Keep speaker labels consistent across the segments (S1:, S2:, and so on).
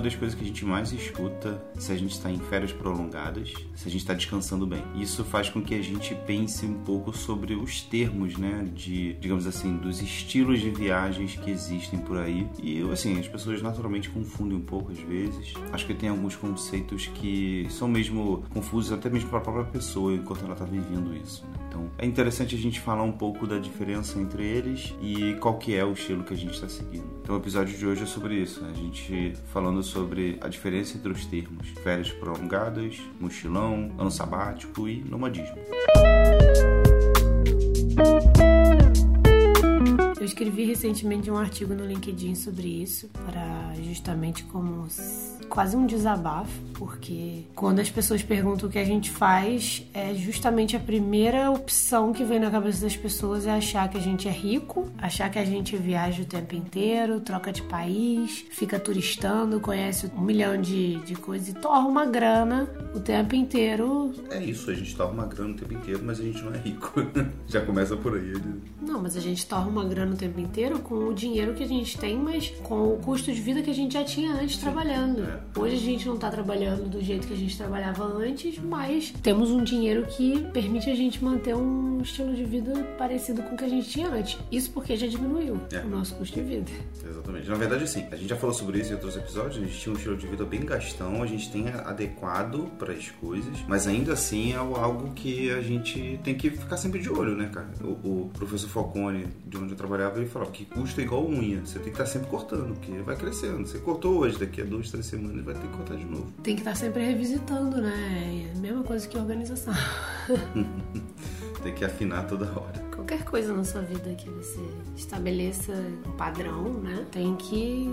S1: uma das coisas que a gente mais escuta se a gente está em férias prolongadas, se a gente está descansando bem. Isso faz com que a gente pense um pouco sobre os termos, né, de, digamos assim, dos estilos de viagens que existem por aí. E assim, as pessoas naturalmente confundem um pouco às vezes. Acho que tem alguns conceitos que são mesmo confusos até mesmo para a própria pessoa enquanto ela está vivendo isso. Né? Então, é interessante a gente falar um pouco da diferença entre eles e qual que é o estilo que a gente está seguindo. Então, o episódio de hoje é sobre isso. Né? A gente falando sobre a diferença entre os termos férias prolongadas, mochilão, ano sabático e nomadismo.
S2: Eu escrevi recentemente um artigo no LinkedIn sobre isso, para justamente como quase um desabafo, porque quando as pessoas perguntam o que a gente faz, é justamente a primeira opção que vem na cabeça das pessoas é achar que a gente é rico, achar que a gente viaja o tempo inteiro, troca de país, fica turistando, conhece um milhão de, de coisas e torna uma grana o tempo inteiro.
S1: É isso, a gente torna uma grana o tempo inteiro, mas a gente não é rico. Já começa por aí. Né?
S2: Não, mas a gente torna uma grana o tempo inteiro com o dinheiro que a gente tem, mas com o custo de vida que a gente já tinha antes Sim, trabalhando. É. Hoje a gente não está trabalhando do jeito que a gente trabalhava antes, mas temos um dinheiro que permite a gente manter um estilo de vida parecido com o que a gente tinha antes. Isso porque já diminuiu é. o nosso custo de vida.
S1: Exatamente. Na verdade, sim. A gente já falou sobre isso em outros episódios. A gente tinha um estilo de vida bem gastão, a gente tem adequado para as coisas, mas ainda assim é algo que a gente tem que ficar sempre de olho, né, cara? O, o professor Falcone, de onde eu trabalhava, ele falava que custa igual unha. Você tem que estar sempre cortando, porque vai crescendo. Você cortou hoje, daqui a duas, três semanas vai ter que cortar de novo.
S2: Tem que estar sempre revisitando, né? É a mesma coisa que organização.
S1: tem que afinar toda hora.
S2: Qualquer coisa na sua vida que você estabeleça um padrão, né? Tem que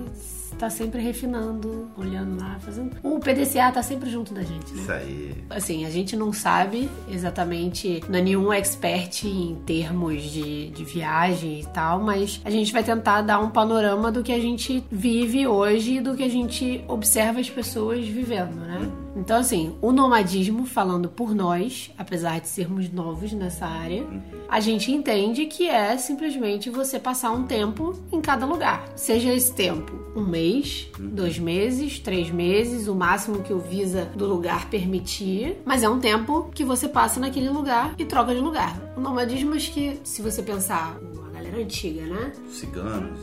S2: estar sempre refinando, olhando lá, fazendo. O PDCA tá sempre junto da gente, né?
S1: Isso aí.
S2: Assim, a gente não sabe exatamente, não é nenhum expert em termos de, de viagem e tal, mas a gente vai tentar dar um panorama do que a gente vive hoje e do que a gente observa as pessoas vivendo, né? Hum. Então, assim, o nomadismo, falando por nós, apesar de sermos novos nessa área, a gente entende que é simplesmente você passar um tempo em cada lugar. Seja esse tempo um mês, dois meses, três meses, o máximo que o Visa do lugar permitir, mas é um tempo que você passa naquele lugar e troca de lugar. O nomadismo, acho que, se você pensar, galera antiga, né?
S1: Ciganos,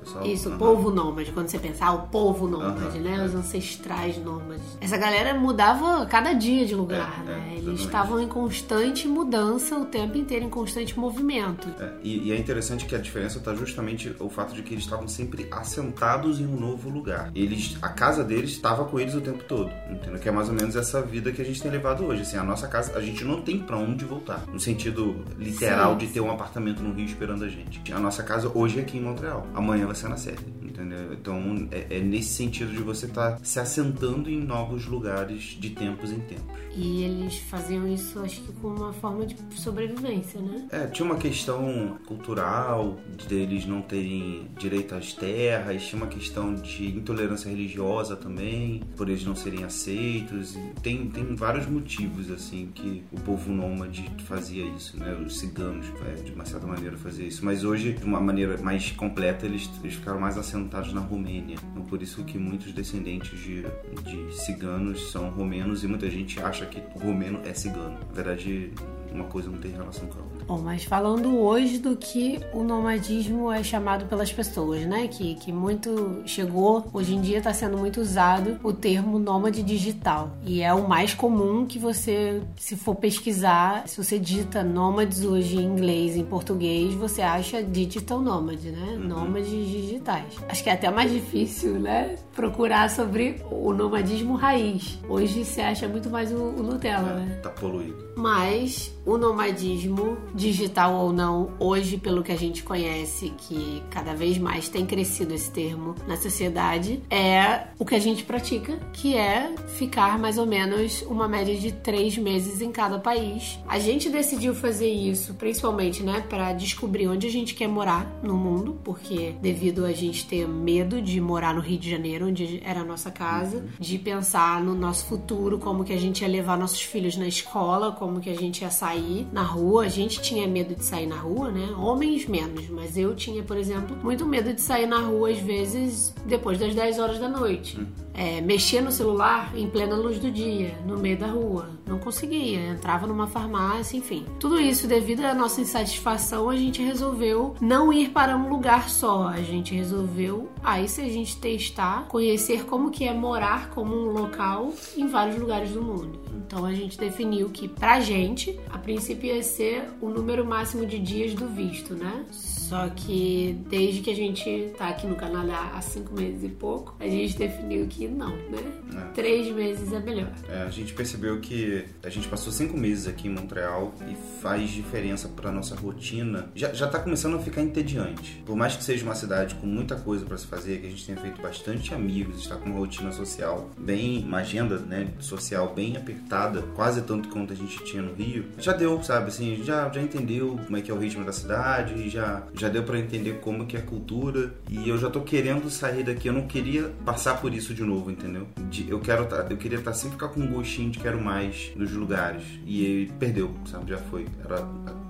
S2: pessoal. Isso, povo nômade. Quando você pensar, ah, o povo nômade, uhum. né? Os ancestrais nômades. Essa galera mudava cada dia de lugar, é, né? É, Eles estavam em constante mudança o tempo inteiro, em constante movimento.
S1: É, e, e, é interessante que a diferença está justamente o fato de que eles estavam sempre assentados em um novo lugar. Eles, a casa deles estava com eles o tempo todo, entendeu? Que é mais ou menos essa vida que a gente tem levado hoje. Assim, a nossa casa, a gente não tem para onde voltar, no sentido literal Sim. de ter um apartamento no Rio esperando a gente. A nossa casa hoje é aqui em Montreal. Amanhã vai ser na série, entendeu? Então é, é nesse sentido de você estar tá se assentando em novos lugares de tempos em tempos.
S2: E eles faziam isso, acho que com uma forma de sobrevivência, né?
S1: É, tinha uma questão cultural deles não terem direito às terras, tinha uma questão de intolerância religiosa também, por eles não serem aceitos. Tem, tem vários motivos, assim, que o povo nômade fazia isso, né? Os ciganos, é, de uma certa maneira, faziam isso. Mas hoje, de uma maneira mais completa, eles, eles ficaram mais assentados na Romênia. Então, por isso que muitos descendentes de, de ciganos são romenos e muita gente acha que romeno é cigano. Na verdade, uma coisa não tem relação com a outra.
S2: Bom, mas falando hoje do que o nomadismo é chamado pelas pessoas, né? Que, que muito chegou, hoje em dia está sendo muito usado o termo nômade digital. E é o mais comum que você, se for pesquisar, se você digita nômades hoje em inglês, em português, você acha digital nômade, né? Uhum. Nômades digitais. Acho que é até mais difícil, né? Procurar sobre o nomadismo raiz. Hoje você acha muito mais o, o Nutella, é, né?
S1: Tá poluído.
S2: Mas o nomadismo, digital ou não, hoje, pelo que a gente conhece, que cada vez mais tem crescido esse termo na sociedade, é o que a gente pratica, que é ficar mais ou menos uma média de três meses em cada país. A gente decidiu fazer isso, principalmente, né, para descobrir onde a gente quer morar no mundo, porque devido a gente ter medo de morar no Rio de Janeiro, onde era a nossa casa, de pensar no nosso futuro, como que a gente ia levar nossos filhos na escola, como que a gente ia sair na rua. A gente tinha medo de sair na rua, né? Homens menos, mas eu tinha, por exemplo, muito medo de sair na rua às vezes depois das 10 horas da noite. Hum. É, no celular em plena luz do dia, no meio da rua. Não conseguia, entrava numa farmácia, enfim. Tudo isso, devido à nossa insatisfação, a gente resolveu não ir para um lugar só. A gente resolveu, aí se a gente testar, conhecer como que é morar como um local em vários lugares do mundo. Então a gente definiu que pra gente, a princípio ia ser o número máximo de dias do visto, né? Só que desde que a gente tá aqui no Canadá há cinco meses e pouco, a gente definiu que não, né? É. Três meses é melhor.
S1: É, a gente percebeu que a gente passou cinco meses aqui em Montreal e faz diferença pra nossa rotina. Já, já tá começando a ficar entediante. Por mais que seja uma cidade com muita coisa para se fazer, que a gente tenha feito bastante amigos, está com uma rotina social bem, uma agenda né, social bem apertada, quase tanto quanto a gente tinha no Rio, já deu, sabe? Assim, já, já entendeu como é que é o ritmo da cidade, já já deu para entender como que é a cultura e eu já tô querendo sair daqui. Eu não queria passar por isso de novo, entendeu? De, eu quero tá, eu queria estar tá, sempre ficar com um gostinho de quero mais nos lugares e perdeu, sabe? Já foi, era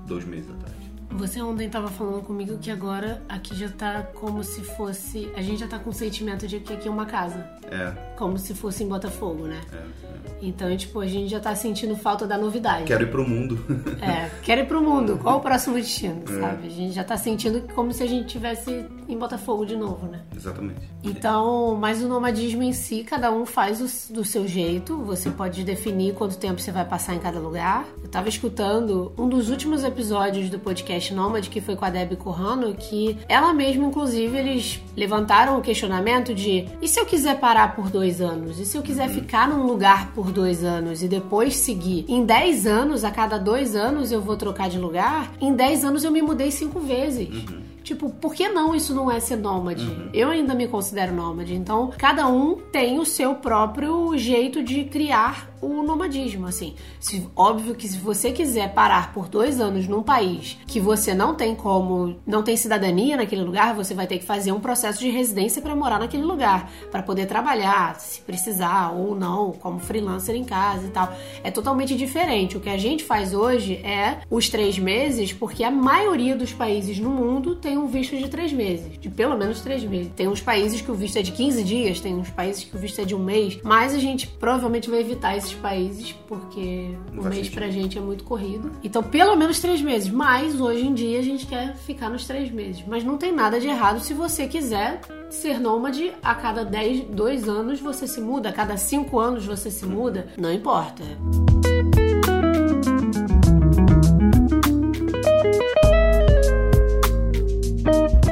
S1: dois meses atrás.
S2: Você ontem estava falando comigo que agora aqui já tá como se fosse. A gente já tá com o sentimento de que aqui é uma casa.
S1: É.
S2: Como se fosse em Botafogo, né?
S1: É, é.
S2: Então, tipo, a gente já tá sentindo falta da novidade.
S1: Quero ir pro mundo.
S2: é, quero ir pro mundo. Qual o próximo destino, é. sabe? A gente já tá sentindo como se a gente tivesse em Botafogo de novo, né?
S1: Exatamente.
S2: Então, mas o nomadismo em si, cada um faz o, do seu jeito. Você pode definir quanto tempo você vai passar em cada lugar. Eu tava escutando um dos últimos episódios do podcast Nômade, que foi com a Debbie Corrano, que ela mesma, inclusive, eles levantaram o questionamento de e se eu quiser parar por dois anos? E se eu quiser uhum. ficar num lugar por dois anos e depois seguir. Em 10 anos, a cada dois anos eu vou trocar de lugar. Em 10 anos eu me mudei cinco vezes. Uhum. Tipo, por que não isso não é ser nômade? Uhum. Eu ainda me considero nômade. Então, cada um tem o seu próprio jeito de criar o nomadismo, assim. Se, óbvio que se você quiser parar por dois anos num país que você não tem como, não tem cidadania naquele lugar, você vai ter que fazer um processo de residência para morar naquele lugar, para poder trabalhar, se precisar ou não, como freelancer em casa e tal. É totalmente diferente. O que a gente faz hoje é os três meses, porque a maioria dos países no mundo tem um visto de três meses, de pelo menos três meses. Tem uns países que o visto é de 15 dias, tem uns países que o visto é de um mês, mas a gente provavelmente vai evitar esses países, porque o mês sentido. pra gente é muito corrido. Então, pelo menos três meses. Mas hoje em dia a gente quer ficar nos três meses. Mas não tem nada de errado se você quiser ser nômade a cada 10, dois anos você se muda, a cada cinco anos você se muda. Não importa.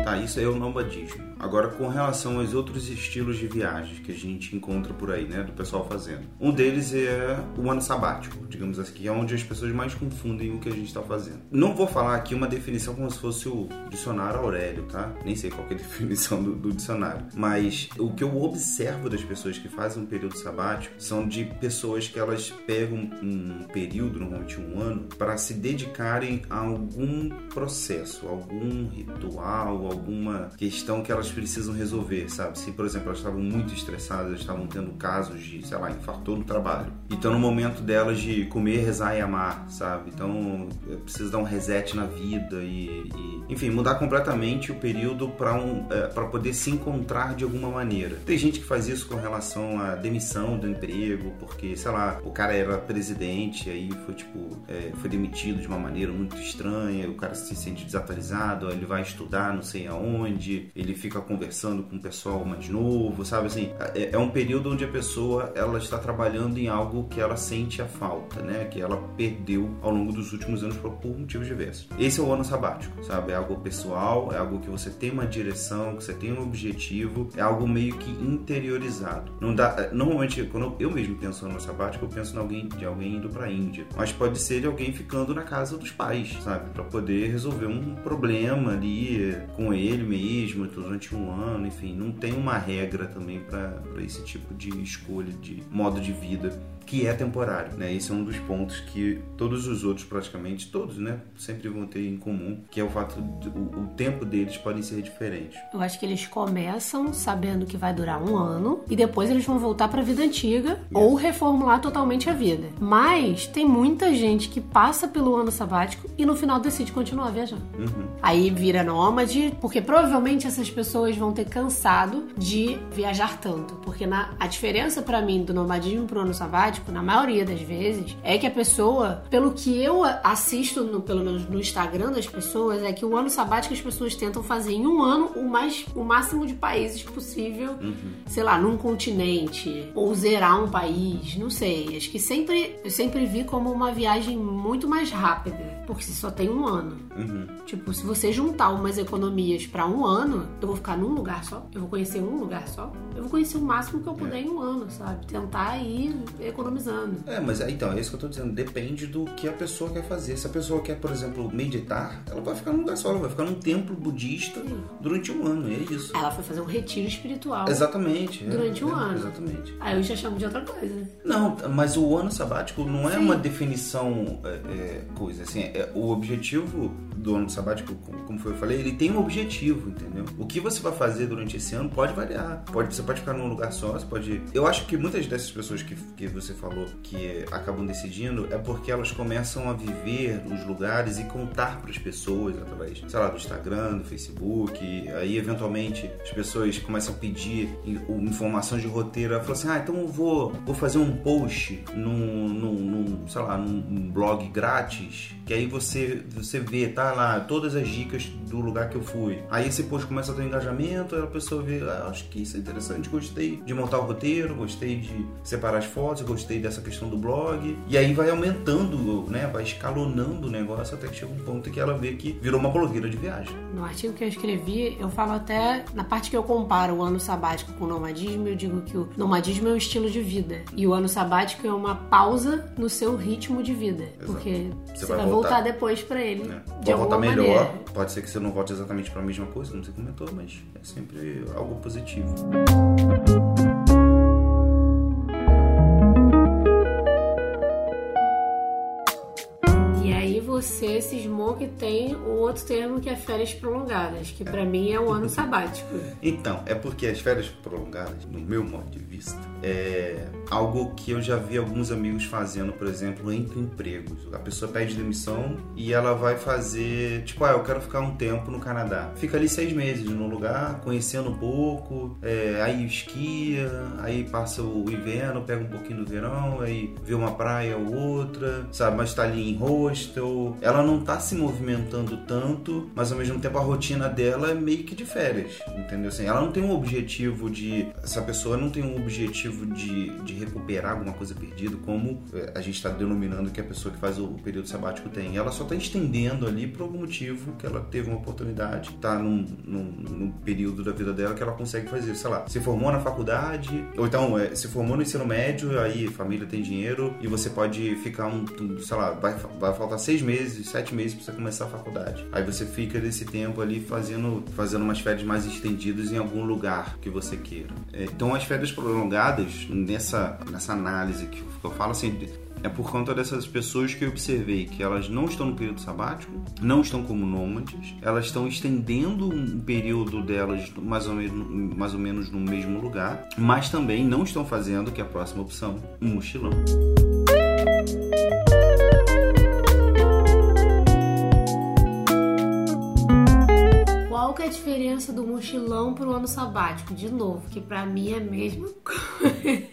S1: Tá, isso aí é o nomadismo. Agora, com relação aos outros estilos de viagens que a gente encontra por aí, né, do pessoal fazendo. Um deles é o ano sabático, digamos assim, que é onde as pessoas mais confundem o que a gente está fazendo. Não vou falar aqui uma definição como se fosse o dicionário Aurélio, tá? Nem sei qual é a definição do, do dicionário. Mas o que eu observo das pessoas que fazem um período sabático são de pessoas que elas pegam um período, normalmente um ano, para se dedicarem a algum processo, algum ritual, alguma questão que elas elas precisam resolver, sabe? Se, por exemplo, elas estavam muito estressadas, estavam tendo casos de, sei lá, infartou no trabalho. Então, no momento delas de comer, rezar e amar, sabe? Então, precisa dar um reset na vida e, e enfim, mudar completamente o período para um, é, para poder se encontrar de alguma maneira. Tem gente que faz isso com relação à demissão do emprego, porque, sei lá, o cara era presidente, aí foi tipo, é, foi demitido de uma maneira muito estranha, o cara se sente desatualizado, ele vai estudar não sei aonde, ele fica conversando com o pessoal mais novo, sabe assim? É, é, um período onde a pessoa ela está trabalhando em algo que ela sente a falta, né? Que ela perdeu ao longo dos últimos anos por, por motivos diversos. Esse é o ano sabático, sabe? É algo pessoal, é algo que você tem uma direção, que você tem um objetivo, é algo meio que interiorizado. Não dá, é, normalmente quando eu mesmo penso no ano sabático, eu penso em alguém de alguém indo para a Índia, mas pode ser de alguém ficando na casa dos pais, sabe? Para poder resolver um problema ali com ele mesmo, durante durante um ano, enfim, não tem uma regra também para esse tipo de escolha de modo de vida que é temporário, né? Esse é um dos pontos que todos os outros, praticamente todos, né, sempre vão ter em comum, que é o fato de o, o tempo deles podem ser diferentes.
S2: Eu acho que eles começam sabendo que vai durar um ano e depois eles vão voltar para a vida antiga ou reformular totalmente a vida. Mas tem muita gente que passa pelo ano sabático e no final decide continuar viajando.
S1: Uhum.
S2: Aí vira nômade, porque provavelmente essas pessoas vão ter cansado de viajar tanto. Porque na, a diferença para mim do nomadismo pro ano sabático, na maioria das vezes, é que a pessoa, pelo que eu assisto, no, pelo menos no Instagram das pessoas, é que o ano sabático as pessoas tentam fazer em um ano o, mais, o máximo de países possível,
S1: Uhum.
S2: sei lá, num continente, ou zerar um país, não sei. Acho que sempre, eu sempre vi como uma viagem muito mais rápida, porque você só tem um ano.
S1: Uhum.
S2: Tipo, se você juntar umas economias pra um ano, eu vou ficar num lugar só, eu vou conhecer um lugar só, eu vou conhecer o máximo que eu puder em um ano, sabe? Tentar ir economizando.
S1: É, mas é, então, é isso que eu tô dizendo. Depende do que a pessoa quer fazer. Se a pessoa quer, por exemplo, meditar, ela vai ficar num lugar só, ela vai ficar num templo budista durante um ano, é isso.
S2: Ela foi fazer um retiro espiritual.
S1: Exatamente. é,
S2: Durante um
S1: é,
S2: ano.
S1: Exatamente.
S2: Aí eu já chamo de outra coisa.
S1: Não, mas o ano sabático não é
S2: Sim.
S1: uma definição é, é, coisa assim. É, o objetivo do ano sabático, como- foi eu falei, ele tem um objetivo, entendeu? O que você vai fazer durante esse ano pode variar. Pode, você pode ficar num lugar só, você pode. Eu acho que muitas dessas pessoas que, que você falou que acabam decidindo é porque elas começam a viver os lugares e contar para as pessoas através, sei lá, do Instagram, do Facebook. aí, eventualmente, as pessoas começam a pedir in- informação de roteiro. Ela fala assim: ah, então eu vou, vou fazer um post num, num, num, sei lá, num blog grátis. Que aí você, você vê, tá lá, todas as dicas do lugar que eu fui. Aí esse post começa a ter um engajamento, aí a pessoa vê, ah, acho que isso é interessante, gostei de montar o roteiro, gostei de separar as fotos, gostei dessa questão do blog. E aí vai aumentando, né? Vai escalonando o negócio até que chega um ponto que ela vê que virou uma blogueira de viagem.
S2: No artigo que eu escrevi, eu falo até, na parte que eu comparo o ano sabático com o nomadismo, eu digo que o nomadismo é um estilo de vida. E o ano sabático é uma pausa no seu ritmo de vida. Porque você,
S1: vai
S2: vai,
S1: voltar.
S2: voltar. depois pra ele.
S1: né?
S2: De alguma
S1: voltar melhor,
S2: maneira.
S1: pode ser que você não volte exatamente para a mesma coisa, como você comentou, mas é sempre algo positivo.
S2: Você cismou que tem o outro termo que é férias prolongadas, que pra mim é o ano sabático.
S1: Então, é porque as férias prolongadas, no meu modo de vista, é algo que eu já vi alguns amigos fazendo, por exemplo, entre empregos. A pessoa pede demissão e ela vai fazer, tipo, ah, eu quero ficar um tempo no Canadá. Fica ali seis meses no lugar, conhecendo um pouco, é, aí esquia, aí passa o inverno, pega um pouquinho do verão, aí vê uma praia ou outra, sabe? Mas tá ali em hostel. Ela não tá se movimentando tanto, mas ao mesmo tempo a rotina dela é meio que de férias, entendeu? Assim, ela não tem um objetivo de. Essa pessoa não tem um objetivo de, de recuperar alguma coisa perdida, como eh, a gente está denominando que a pessoa que faz o, período sabático tem. Ela só tá estendendo ali por algum motivo que ela teve uma oportunidade, tá num, num, num período da vida dela que ela consegue fazer. Sei lá, se formou na faculdade, ou então eh, se formou no ensino médio, aí família tem dinheiro e você pode ficar um, sei lá, vai, vai faltar seis meses, sete meses pra você começar a faculdade. Aí você fica nesse tempo ali fazendo, fazendo umas férias mais estendidas em algum lugar que você queira. É, Então as férias prolongadas, nessa, nessa análise que eu falo assim, é por conta dessas pessoas que eu observei que elas não estão no período sabático, não estão como nômades, elas estão estendendo um período delas mais ou menos, mais ou menos no mesmo lugar, mas também não estão fazendo, que é a próxima opção, um mochilão.
S2: A diferença do mochilão pro ano sabático? De novo, que pra mim é a mesma coisa.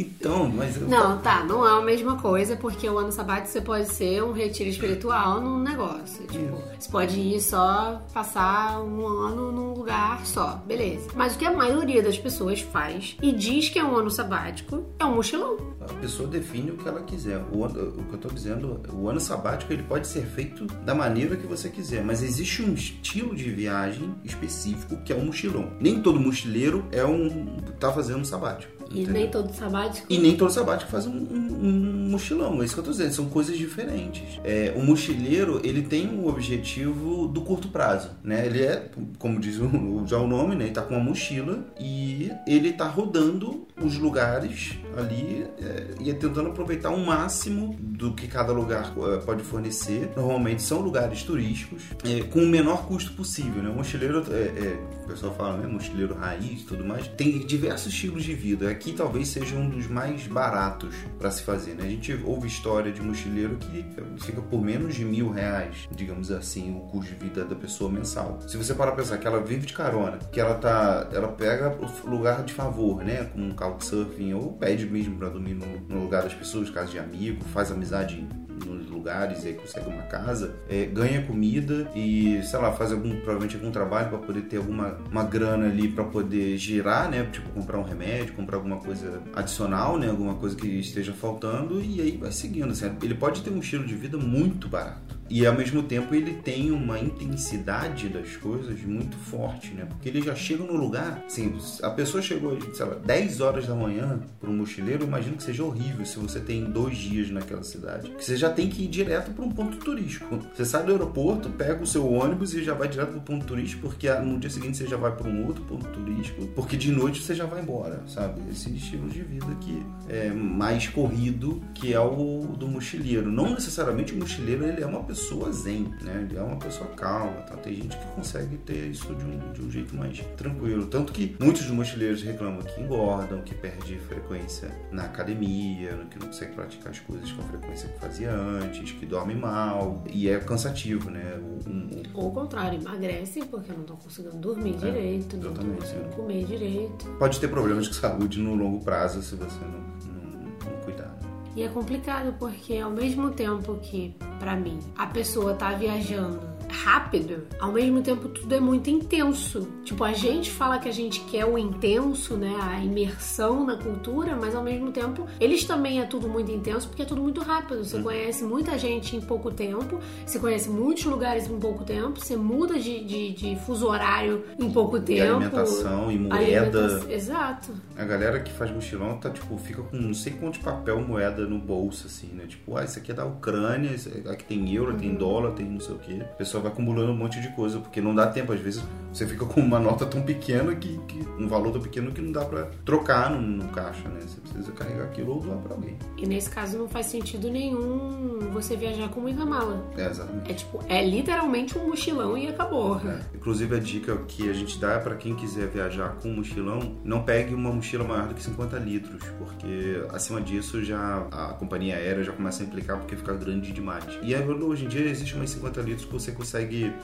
S1: Então, mas eu-
S2: Não, tá, não é a mesma coisa, porque o ano sabático você pode ser um retiro espiritual num negócio. Tipo, você pode ir só passar um ano num lugar só, beleza. Mas o que a maioria das pessoas faz e diz que é um ano sabático é um mochilão.
S1: A pessoa define o que ela quiser. O, ano- o que eu estou dizendo, o ano sabático ele pode ser feito da maneira que você quiser, mas existe um estilo de viagem específico que é o mochilão. Nem todo mochileiro é um tá fazendo um sabático.
S2: E
S1: entendeu?
S2: nem todo sabático.
S1: E nem todo sabático faz um, um- um mochilão, é isso que eu tô dizendo, são coisas diferentes. É, o mochileiro, ele tem um objetivo do curto prazo, né? Ele é, como diz o- já o nome, né? Ele tá com uma mochila e ele tá rodando os lugares ali é, e tentando aproveitar o máximo do que cada lugar é, pode fornecer. Normalmente são lugares turísticos é, com o menor custo possível, né? O mochileiro, é, é, o pessoal fala, né? Mochileiro raiz e tudo mais. Tem diversos estilos de vida. Aqui talvez seja um dos mais baratos para se fazer, né? A gente ouve história de mochileiro que fica por menos de mil reais, digamos assim, o custo de vida da pessoa mensal. Se você parar pra pensar que ela vive de carona, que ela tá, ela pega o lugar de favor, né? Com um couchsurfing ou pede mesmo para dormir no, no, lugar das pessoas, casa de amigo, faz amizade nos lugares e aí consegue uma casa, é, ganha comida e, sei lá, faz algum, provavelmente algum trabalho para poder ter alguma uma grana ali para poder girar, né? Tipo, comprar um remédio, comprar alguma coisa adicional, né? Alguma coisa que esteja faltando e aí vai seguindo. Assim, ele pode ter um estilo de vida muito barato e ao mesmo tempo ele tem uma intensidade das coisas muito forte, né? Porque ele já chega no lugar, assim, a pessoa chegou, sei lá, 10 horas da manhã para um mochileiro, imagino que seja horrível se você tem dois dias naquela cidade. Você já tem que ir direto para um ponto turístico. Você sai do aeroporto, pega o seu ônibus e já vai direto para o ponto turístico, porque no dia seguinte você já vai para um outro ponto turístico, porque de noite você já vai embora, sabe? Esse estilo de vida que é mais corrido, que é o do mochileiro. Não necessariamente o mochileiro ele é uma pessoa pessoa zen, né? Ele é uma pessoa calma. Tá? Tem gente que consegue ter isso de um, de um jeito mais tranquilo. Tanto que muitos mochileiros reclamam que engordam, que perde frequência na academia, que não consegue praticar as coisas com a frequência que fazia antes, que dorme mal. E é cansativo, né?
S2: O, um, Ou o contrário, emagrece porque não estão conseguindo dormir é, direito, não estão conseguindo é. comer direito.
S1: Pode ter problemas de saúde no longo prazo se você não, não, não cuidar.
S2: E é complicado porque ao mesmo tempo que, para mim, a pessoa tá viajando rápido, ao mesmo tempo tudo é muito intenso. Tipo, a gente fala que a gente quer o intenso, né? A imersão na cultura, mas ao mesmo tempo eles também é tudo muito intenso porque é tudo muito rápido. Você uhum. conhece muita gente em pouco tempo, você conhece muitos lugares em pouco tempo, você muda de, de, de fuso horário em pouco tempo. E
S1: alimentação e moeda. Alimentação,
S2: exato.
S1: A galera que faz mochilão tá, tipo, fica com não sei quanto papel moeda no bolso, assim, né? Tipo, ah, isso aqui é da Ucrânia, aqui tem euro, uhum. tem dólar, tem não sei o quê. A vai acumulando um monte de coisa, porque não dá tempo. Às vezes você fica com uma nota tão pequena que, que um valor tão pequeno que não dá para trocar no, no, caixa, né? Você precisa carregar aquilo ou doar para alguém.
S2: E nesse caso não faz sentido nenhum você viajar com muita mala.
S1: É, exatamente.
S2: É tipo, é literalmente um mochilão e acabou. É.
S1: Inclusive a dica que a gente dá para quem quiser viajar com um mochilão, não pegue uma mochila maior do que 50 litros, porque acima disso já a companhia aérea já começa a implicar porque fica grande demais. E hoje em dia existe mais 50 litros que você consegue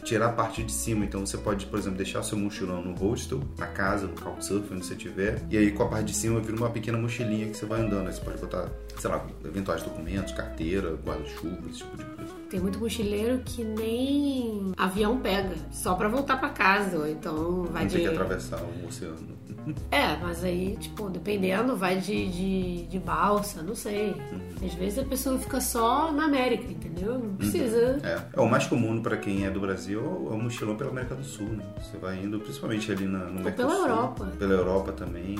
S1: tirar a parte de cima. Então você pode, por exemplo, deixar seu mochilão no hostel, na casa, no couchsurfing, onde você tiver. E aí com a parte de cima vira uma pequena mochilinha que você vai andando. Aí você pode botar, sei lá, eventuais documentos, carteira, guarda-chuva, esse tipo de coisa.
S2: Tem muito mochileiro que nem avião pega, só para voltar para casa, então vai
S1: Não
S2: de...
S1: tem que atravessar o oceano.
S2: É, mas aí, tipo, dependendo, vai de, de, de balsa, não sei. Às vezes a pessoa fica só na América, entendeu? Não precisa.
S1: É, é o mais comum para quem é do Brasil é o mochilão pela América do Sul, né? Você vai indo, principalmente ali na, no Mercosul.
S2: pela Europa.
S1: Pela Europa também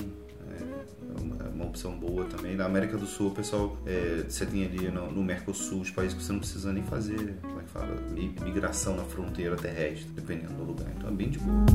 S1: é uma opção boa também. Na América do Sul, o pessoal, é, você tem ali no, no, Mercosul os países que você não precisa nem fazer, como é que fala, migração na fronteira terrestre, dependendo do lugar. Então é bem de boa.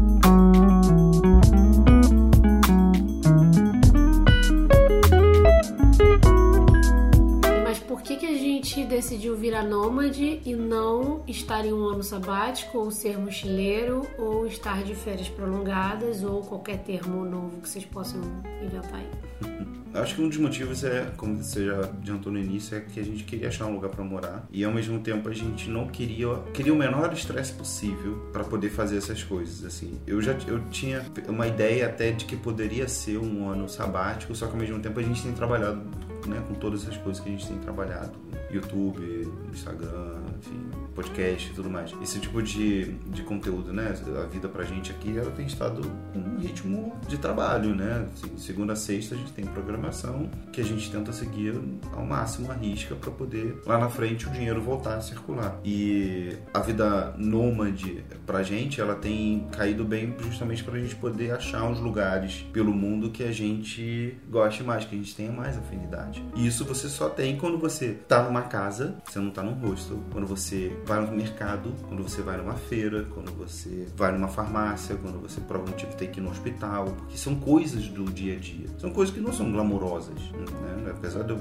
S2: Gente decidiu virar nômade e não estar em um ano sabático, ou ser mochileiro, ou estar de férias prolongadas, ou qualquer termo novo que vocês possam inventar aí?
S1: Acho que um dos motivos é, como você já adiantou no início, é que a gente queria achar um lugar para morar e ao mesmo tempo a gente não queria queria o menor estresse possível para poder fazer essas coisas assim. Eu já eu tinha uma ideia até de que poderia ser um ano sabático, só que ao mesmo tempo a gente tem trabalhado né, com todas essas coisas que a gente tem trabalhado, YouTube, Instagram, enfim, podcast e tudo mais. Esse tipo de, de conteúdo, né? A vida pra gente aqui, ela tem estado com um ritmo de trabalho, né? Segunda a sexta a gente tem programação que a gente tenta seguir ao máximo a risca para poder lá na frente o dinheiro voltar a circular. E a vida nômade pra gente, ela tem caído bem justamente pra gente poder achar uns lugares pelo mundo que a gente goste mais, que a gente tenha mais afinidade. E isso você só tem quando você tá numa numa casa, você não tá num hostel. Quando você vai no mercado, quando você vai numa feira, quando você vai numa farmácia, quando você por algum motivo tem que ir no hospital, porque são coisas do dia a dia. São coisas que não são glamourosas, né? Apesar de eu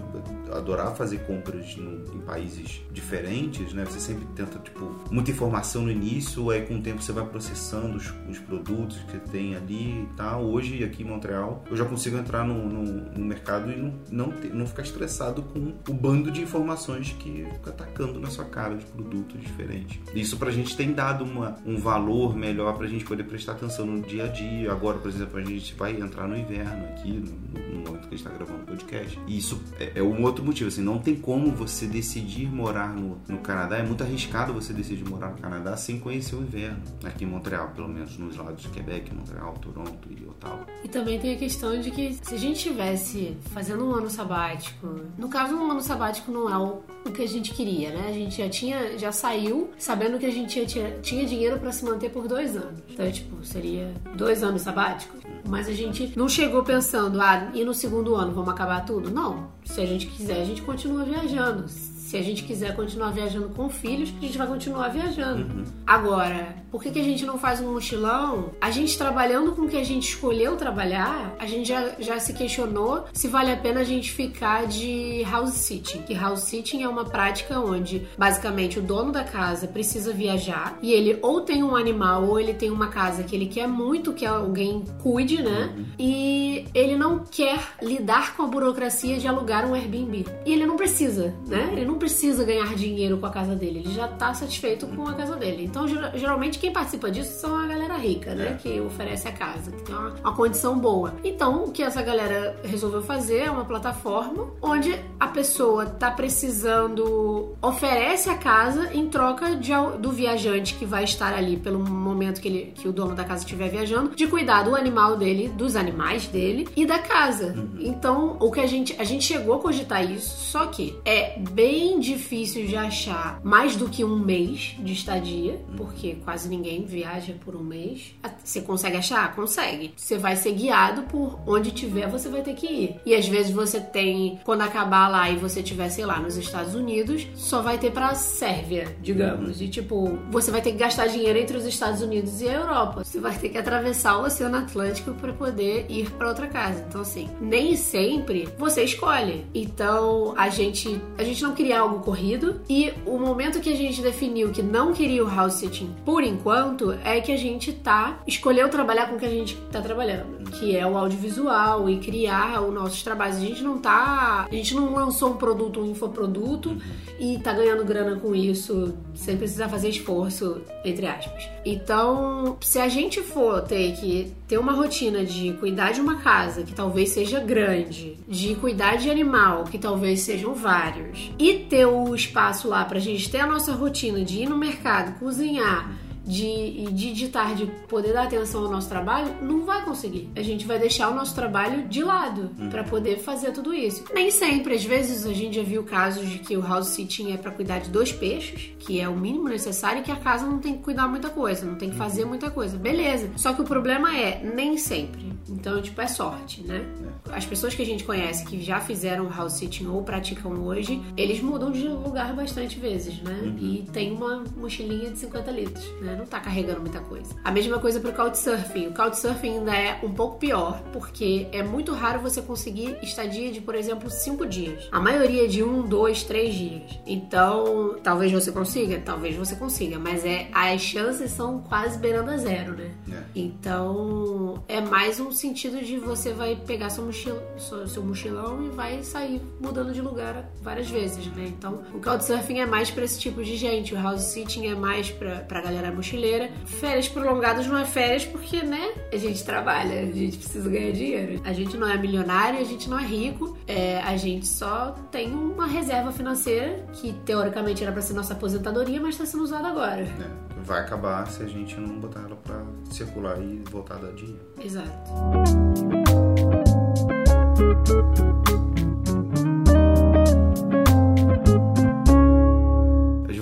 S1: adorar fazer compras no, em países diferentes, né? Você sempre tenta, tipo, muita informação no início, aí com o tempo você vai processando os, os produtos que tem ali e tal. Hoje, aqui em Montreal, eu já consigo entrar no, no, no mercado e não, não, ter, não ficar estressado com o bando de informações que fica atacando na sua cara de produtos diferentes. Isso pra gente tem dado uma, um valor melhor pra gente poder prestar atenção no dia a dia. Agora, por exemplo, a gente vai entrar no inverno aqui, no, no momento que a gente tá gravando o podcast. E isso é, é, um outro motivo, assim, não tem como você decidir morar no, no Canadá. É muito arriscado você decidir morar no Canadá sem conhecer o inverno. Aqui em Montreal, pelo menos nos lados de Quebec, Montreal, Toronto e Ottawa.
S2: E também tem a questão de que se a gente estivesse fazendo um ano sabático, no caso um ano sabático não é o que a gente queria, né? A gente já tinha, já saiu sabendo que a gente tinha, tinha dinheiro para se manter por dois anos. Então, tipo, seria dois anos sabáticos. Mas a gente não chegou pensando, ah, e no segundo ano vamos acabar tudo? Não. Se a gente quiser, a gente continua viajando se a gente quiser continuar viajando com filhos, a gente vai continuar viajando. Uhum. Agora, por que, que a gente não faz um mochilão? A gente trabalhando com o que a gente escolheu trabalhar, a gente já, já se questionou se vale a pena a gente ficar de house sitting. Que house sitting é uma prática onde, basicamente, o dono da casa precisa viajar e ele ou tem um animal ou ele tem uma casa que ele quer muito que alguém cuide, né? Uhum. E ele não quer lidar com a burocracia de alugar um Airbnb. E ele não precisa, né? Ele não precisa ganhar dinheiro com a casa dele, ele já tá satisfeito com a casa dele. Então, geralmente, quem participa disso são a galera rica, né? É. Que oferece a casa, que tem uma, uma condição boa. Então, o que essa galera resolveu fazer é uma plataforma onde a pessoa tá precisando, oferece a casa em troca de, do viajante que vai estar ali pelo momento que, ele, que o dono da casa estiver viajando, de cuidar do animal dele, dos animais dele e da casa. Uhum. Então, o que a gente, a gente chegou a cogitar isso, só que é bem difícil de achar mais do que um mês de estadia, porque quase ninguém viaja por um mês. Você consegue achar? Consegue. Você vai ser guiado por onde tiver, você vai ter que ir. E às vezes você tem, quando acabar lá e você tiver, sei lá, nos Estados Unidos, só vai ter pra Sérvia, digamos. E tipo, você vai ter que gastar dinheiro entre os Estados Unidos e a Europa. Você vai ter que atravessar o Oceano Atlântico para poder ir para outra casa. Então assim, nem sempre você escolhe. Então a gente a gente não queria algo corrido. E o momento que a gente definiu que não queria o house sitting por enquanto é que a gente tá escolheu trabalhar com o que a gente tá trabalhando, que é o audiovisual e criar os nossos trabalhos. A gente não tá, a gente não lançou um produto, um infoproduto e tá ganhando grana com isso sem precisar fazer esforço, entre aspas. Então, se a gente for ter que ter uma rotina de cuidar de uma casa que talvez seja grande, de cuidar de animal que talvez sejam vários e ter o espaço lá pra gente ter a nossa rotina de ir no mercado, cozinhar, de, de, de tarde poder dar atenção ao nosso trabalho, não vai conseguir. A gente vai deixar o nosso trabalho de lado uhum. para poder fazer tudo isso. Nem sempre, às vezes a gente já viu casos de que o house sitting é para cuidar de dois peixes, que é o mínimo necessário, e que a casa não tem que cuidar muita coisa, não tem que fazer muita coisa. Beleza. Só que o problema é, nem sempre. Então, tipo, é sorte, né? As pessoas que a gente conhece que já fizeram house sitting ou praticam hoje, eles mudam de lugar bastante vezes, né? Uhum. E tem uma mochilinha de 50 litros, né? Não tá carregando muita coisa. A mesma coisa pro couchsurfing. O couchsurfing ainda é um pouco pior, porque é muito raro você conseguir estadia de, por exemplo, 5 dias. A maioria é de 1, 2, 3 dias. Então, talvez você consiga, talvez você consiga, mas é as chances são quase beirando a zero, né? É. Então, é mais um sentido de você vai pegar sua mochila, seu, seu mochilão e vai sair mudando de lugar várias vezes, né? Então, o Couchsurfing é mais para esse tipo de gente, o House Sitting é mais pra, pra galera mochileira. Férias prolongadas não é férias porque, né? A gente trabalha, a gente precisa ganhar dinheiro. A gente não é milionário, a gente não é rico, é, a gente só tem uma reserva financeira que teoricamente era para ser nossa aposentadoria, mas está sendo usada agora.
S1: É vai acabar se a gente não botar ela para circular e voltar a dar dinheiro.
S2: Exato.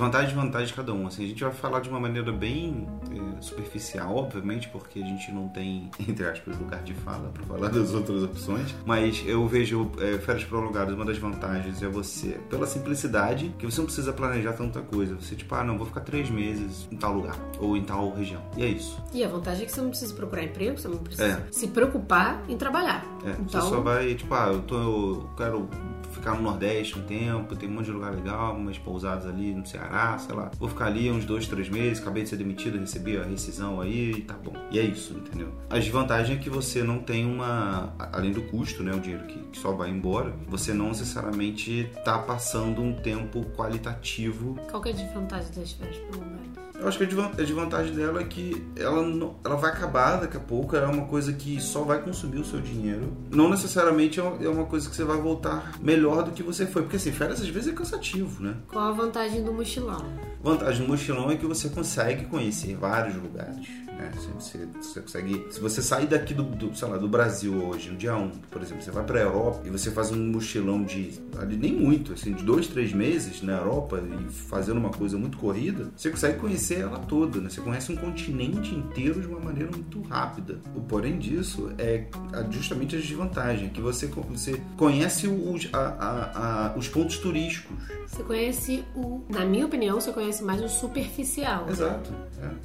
S1: Vantagem e desvantagem de cada um. Assim, a gente vai falar de uma maneira bem é, superficial, obviamente, porque a gente não tem, entre aspas, lugar de fala para falar das outras opções. Mas eu vejo é, férias prolongadas, uma das vantagens é você, pela simplicidade, que você não precisa planejar tanta coisa. Você, tipo, ah, não, vou ficar três meses em tal lugar ou em tal região. E é isso.
S2: E a vantagem é que você não precisa procurar emprego, você não precisa é. se preocupar em trabalhar.
S1: É, então... Você só vai, tipo, ah, eu, tô, eu quero ficar no Nordeste um tempo, tem um monte de lugar legal, umas pousadas ali no Ceará, sei lá. Vou ficar ali uns dois, três meses, acabei de ser demitido, recebi a rescisão aí e tá bom. E é isso, entendeu? A desvantagem é que você não tem uma. Além do custo, né? O dinheiro que, que só vai embora, você não necessariamente tá passando um tempo qualitativo.
S2: Qual é a desvantagem das férias prolongadas?
S1: Eu acho que a desvantagem dela é que ela, não, ela vai acabar daqui a pouco, é uma coisa que só vai consumir o seu dinheiro. Não necessariamente é uma é coisa que você vai voltar melhor do que você foi. Porque assim, férias às vezes é cansativo, né?
S2: Qual a vantagem do mochilão?
S1: A vantagem do mochilão é que você consegue conhecer vários lugares. Né? Você, você, consegue. Se você sair daqui do, do, sei lá, do Brasil hoje, no dia 1, por exemplo, você vai pra Europa e você faz um mochilão de. Ali, nem muito, assim, de dois, três meses na Europa e fazendo uma coisa muito corrida, você consegue conhecer ela toda, né? Você conhece um continente inteiro de uma maneira muito rápida. O porém disso é justamente a desvantagem, que você, você conhece os, a, a, a, os pontos turísticos.
S2: Você conhece o. Na minha opinião, você conhece mais o superficial.
S1: Exato.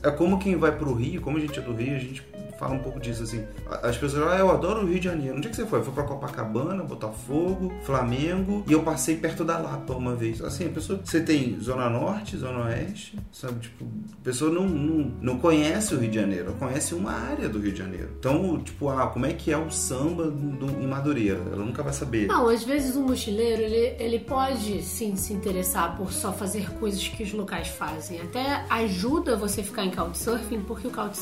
S1: É, é como quem vai pro Rio como a gente é do Rio, a gente fala um pouco disso, assim. As pessoas falam, ah, eu adoro o Rio de Janeiro. Onde é que você foi? Fui pra Copacabana, Botafogo, Flamengo e eu passei perto da Lapa uma vez. Assim, a pessoa. Você tem Zona Norte, Zona Oeste, sabe? Tipo, a pessoa não, não, não conhece o Rio de Janeiro, ela conhece uma área do Rio de Janeiro. Então, tipo, ah, como é que é o samba do, em Madureira? Ela nunca vai saber.
S2: Não, às vezes o um mochileiro, ele, ele pode sim se interessar por só fazer coisas que os locais fazem. Até ajuda você ficar em couchsurfing, porque o couchsurfing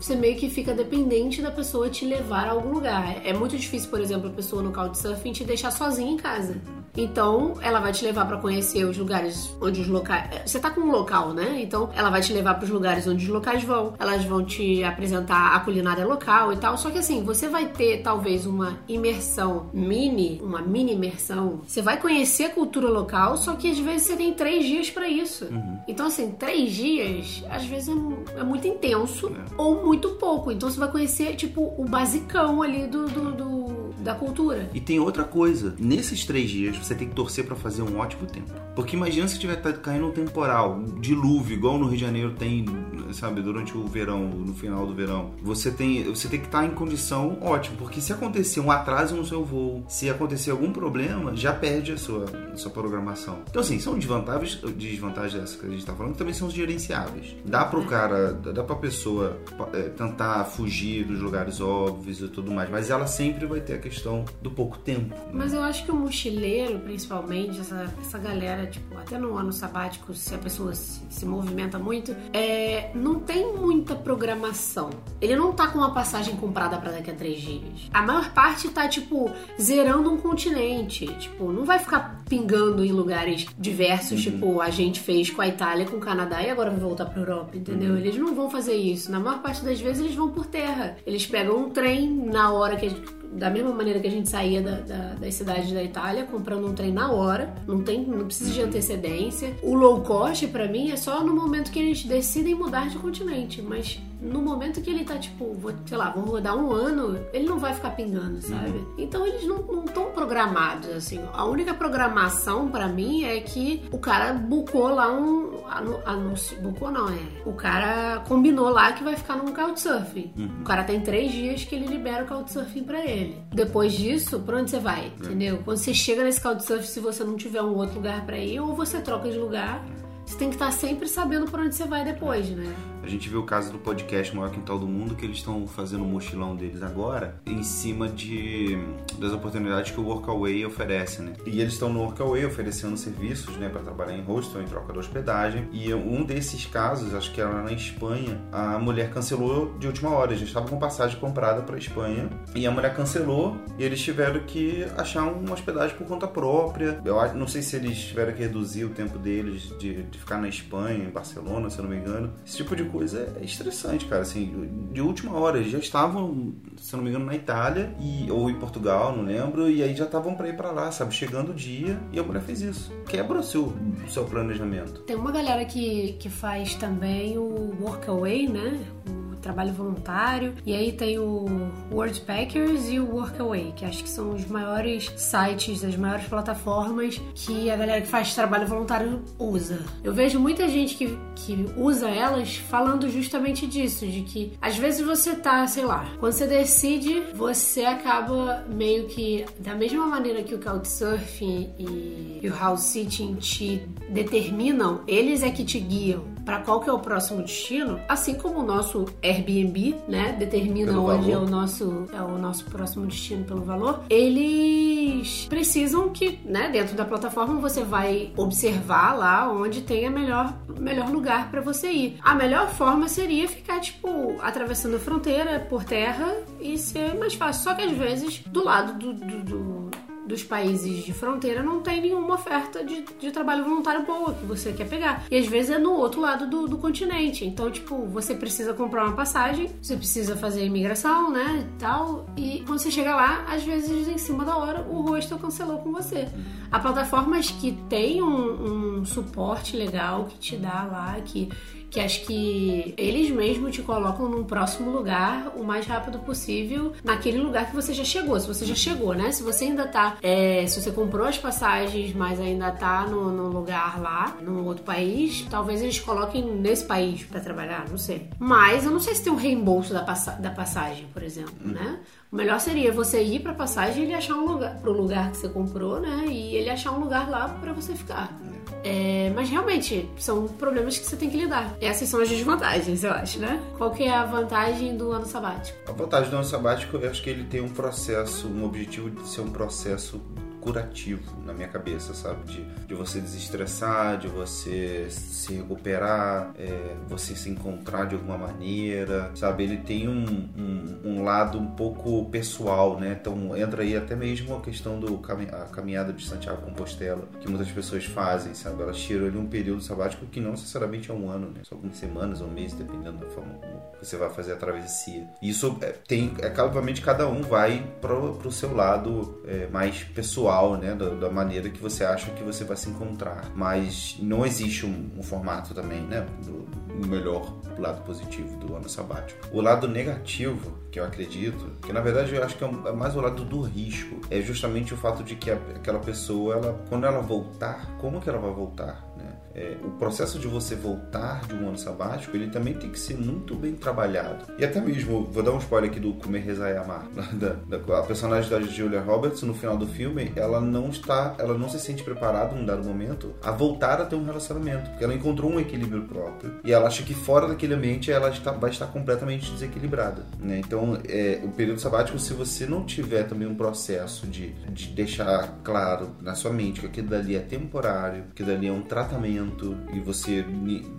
S2: você meio que fica fica dependente da pessoa te levar a algum lugar. É muito difícil, por exemplo, a pessoa no Couchsurfing te deixar sozinha em casa. Então, ela vai te levar para conhecer os lugares onde os locais. Você tá com um local, né? Então, ela vai te levar para os lugares onde os locais vão. Elas vão te apresentar a culinária local e tal. Só que assim, você vai ter talvez uma imersão mini, uma mini imersão. Você vai conhecer a cultura local, só que às vezes você tem três dias para isso. Uhum. Então, assim, três dias, às vezes é, é muito intenso é. ou muito pouco. Então, você vai conhecer, tipo, o basicão ali do, do, do da cultura.
S1: E tem outra coisa, nesses três dias você tem que torcer para fazer um ótimo tempo. Porque imagina se tiver caindo um temporal, um dilúvio, igual no Rio de Janeiro tem, sabe, durante o verão, no final do verão. Você tem, você tem que estar em condição ótima, porque se acontecer um atraso no seu voo, se acontecer algum problema, já perde a sua, a sua programação. Então assim, são desvantagens, desvantagens dessas que a gente tá falando, que também são gerenciáveis. Dá pro cara, dá pra pessoa é, tentar fugir dos lugares óbvios e tudo mais, mas ela sempre vai ter a questão questão do pouco tempo. Né?
S2: Mas eu acho que o mochileiro, principalmente, essa, essa galera, tipo, até no ano sabático, se a pessoa se, se movimenta muito, é, não tem muita programação. Ele não tá com uma passagem comprada para daqui a três dias. A maior parte tá, tipo, zerando um continente. Tipo, não vai ficar pingando em lugares diversos, uhum. tipo, a gente fez com a Itália, com o Canadá e agora vai voltar pra Europa, entendeu? Uhum. Eles não vão fazer isso. Na maior parte das vezes eles vão por terra. Eles pegam um trem na hora que da mesma maneira que a gente saía da, da, das cidades da Itália, comprando um trem na hora, não tem, não precisa de antecedência. O low cost para mim é só no momento que eles decidem mudar de continente, mas no momento que ele tá tipo, vou, sei lá, vou rodar um ano, ele não vai ficar pingando, sabe? Uhum. Então eles não estão programados assim. A única programação para mim é que o cara bucou lá um anúncio, bucou não é. O cara combinou lá que vai ficar num couchsurfing. Uhum. O cara tem três dias que ele libera o couchsurfing para ele. Depois disso, pra onde você vai? É. Entendeu? Quando você chega nesse couchsurfing, se você não tiver um outro lugar para ir, ou você troca de lugar, você tem que estar sempre sabendo para onde você vai depois, né?
S1: A gente viu o caso do podcast Maior Quintal do Mundo, que eles estão fazendo o mochilão deles agora, em cima de das oportunidades que o Workaway oferece, né? E eles estão no Workaway oferecendo serviços, né, para trabalhar em hostel, em troca de hospedagem. E um desses casos, acho que era na Espanha, a mulher cancelou de última hora. Já estava com passagem comprada para Espanha e a mulher cancelou e eles tiveram que achar uma hospedagem por conta própria. Eu não sei se eles tiveram que reduzir o tempo deles de, de ficar na Espanha, em Barcelona, se eu não me engano. Esse tipo de coisa é estressante, cara. Assim, de última hora, eles já estavam, se não me engano, na Itália e, ou em Portugal, não lembro, e aí já estavam para ir para lá, sabe? Chegando o dia e a mulher fez isso. Quebra o seu, o seu planejamento.
S2: Tem uma galera que, que faz também o Workaway, né? Trabalho voluntário. E aí tem o Wordpackers e o Workaway, que acho que são os maiores sites, as maiores plataformas que a galera que faz trabalho voluntário usa. Eu vejo muita gente que, que usa elas falando justamente disso, de que às vezes você tá, sei lá, quando você decide, você acaba meio que da mesma maneira que o Couchsurfing e, e o house sitting te determinam, eles é que te guiam para qual que é o próximo destino, assim como o nosso Airbnb, né, determina pelo onde valor. é o nosso é o nosso próximo destino pelo valor. Eles precisam que, né, dentro da plataforma você vai observar lá onde tem a melhor melhor lugar para você ir. A melhor forma seria ficar tipo atravessando a fronteira por terra e ser mais fácil. Só que às vezes do lado do, do, do dos países de fronteira não tem nenhuma oferta de, de trabalho voluntário boa que você quer pegar. E às vezes é no outro lado do, do continente. Então, tipo, você precisa comprar uma passagem, você precisa fazer imigração, né? E tal. E quando você chega lá, às vezes em cima da hora, o rosto cancelou com você. Há plataformas que têm um, um suporte legal que te dá lá, que que acho que eles mesmos te colocam num próximo lugar o mais rápido possível, naquele lugar que você já chegou. Se você já chegou, né? Se você ainda tá. É, se você comprou as passagens, mas ainda tá no, no lugar lá, num outro país, talvez eles coloquem nesse país para trabalhar, não sei. Mas eu não sei se tem um reembolso da, passa da passagem, por exemplo, né? O melhor seria você ir para passagem e ele achar um lugar pro lugar que você comprou, né? E ele achar um lugar lá para você ficar. É, mas realmente, são problemas que você tem que lidar. Essas são as desvantagens, eu acho, né? Qual que é a vantagem do ano sabático?
S1: A vantagem do ano sabático, eu acho que ele tem um processo, um objetivo de ser um processo curativo na minha cabeça, sabe? De, de você desestressar, de você se recuperar, é, você se encontrar de alguma maneira, sabe? Ele tem um, um, um, lado um pouco pessoal, né? Então entra aí até mesmo a questão do a caminhada de Santiago Compostela, que muitas pessoas fazem, sabe? Elas tiram ali um período sabático que não necessariamente é um ano, né? Só algumas semanas ou um dependendo da forma como você vai fazer a travessia. Isso é, tem, é, obviamente, cada um vai pro, pro seu lado é, mais pessoal né? Da, da, maneira que você acha que você vai se encontrar. Mas não existe um, um formato também, né? Do, do melhor lado positivo do ano sabático. O lado negativo, que eu acredito, que na verdade eu acho que é, é mais o lado do risco, é justamente o fato de que aquela pessoa, ela, quando ela voltar, como que ela vai voltar? É, o processo de você voltar de um ano sabático, ele também tem que ser muito bem trabalhado. E até mesmo, vou dar um spoiler aqui do Comer, Rezar e Amar. Da, da, a personagem da Julia Roberts, no final do filme, ela não está, ela não se sente preparada num dado momento a voltar a ter um relacionamento, porque ela encontrou um equilíbrio próprio e ela acha que fora daquele ambiente ela está, vai estar completamente desequilibrada. Né? Então, é, o período sabático, se você não tiver também um processo de, de deixar claro na sua mente que aquilo dali é temporário, que dali é um tratamento e você,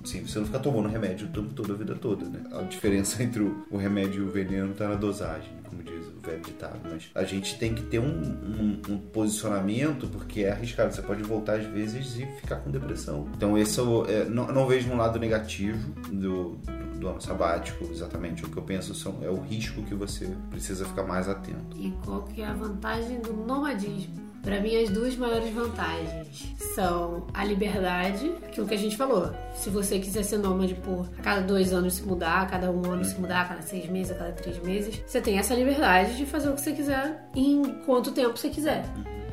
S1: sim, você não fica tomando remédio o tempo todo, a vida toda, né? A diferença entre o remédio e o veneno tá na dosagem, como diz o velho ditado. Mas a gente tem que ter um, um, um posicionamento, porque é arriscado. Você pode voltar às vezes e ficar com depressão. Então, esse eu, é, não, não vejo um lado negativo do, do ano sabático, exatamente. O que eu penso são, é o risco que você precisa ficar mais atento.
S2: E qual que é a vantagem do nomadismo? Para mim, as duas maiores vantagens são a liberdade, aquilo que a gente falou. Se você quiser ser nômade por a cada dois anos se mudar, a cada um ano se mudar, a cada seis meses, a cada três meses, você tem essa liberdade de fazer o que você quiser em quanto tempo você quiser.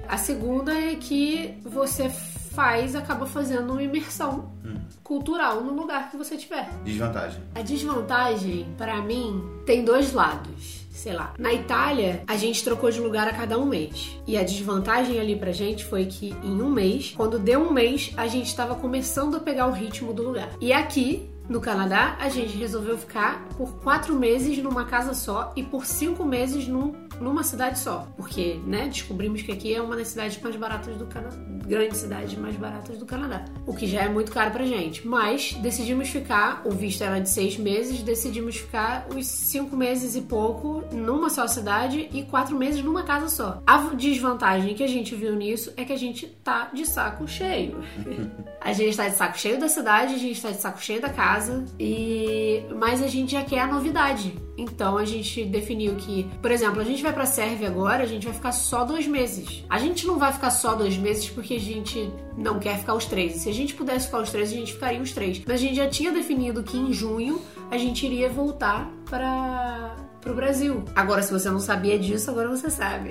S2: A segunda é que você faz, acaba fazendo uma imersão hum. cultural no lugar que você estiver.
S1: Desvantagem.
S2: A desvantagem, para mim, tem dois lados sei lá. Na Itália, a gente trocou de lugar a cada um mês. E a desvantagem ali pra gente foi que em um mês, quando deu um mês, a gente estava começando a pegar o ritmo do lugar. E aqui, no Canadá, a gente resolveu ficar por quatro meses numa casa só e por cinco meses num, numa cidade só. Porque, né, descobrimos que aqui é uma das cidades mais baratas do Canadá grandes cidades mais baratas do Canadá, o que já é muito caro pra gente. Mas decidimos ficar, o visto era de seis meses, decidimos ficar os cinco meses e pouco numa só cidade e quatro meses numa casa só. A desvantagem que a gente viu nisso é que a gente tá de saco cheio. a gente tá de saco cheio da cidade, a gente tá de saco cheio da casa e mas a gente já quer a novidade. Então a gente definiu que, por exemplo, a gente vai pra Sérvia agora, a gente vai ficar só dois meses. A gente não vai ficar só dois meses porque a gente não quer ficar os três. Se a gente pudesse ficar os três, a gente ficaria os três. Mas a gente já tinha definido que em junho a gente iria voltar para pro Brasil. Agora, se você não sabia disso, agora você sabe.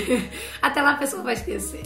S2: Até lá a pessoa vai esquecer.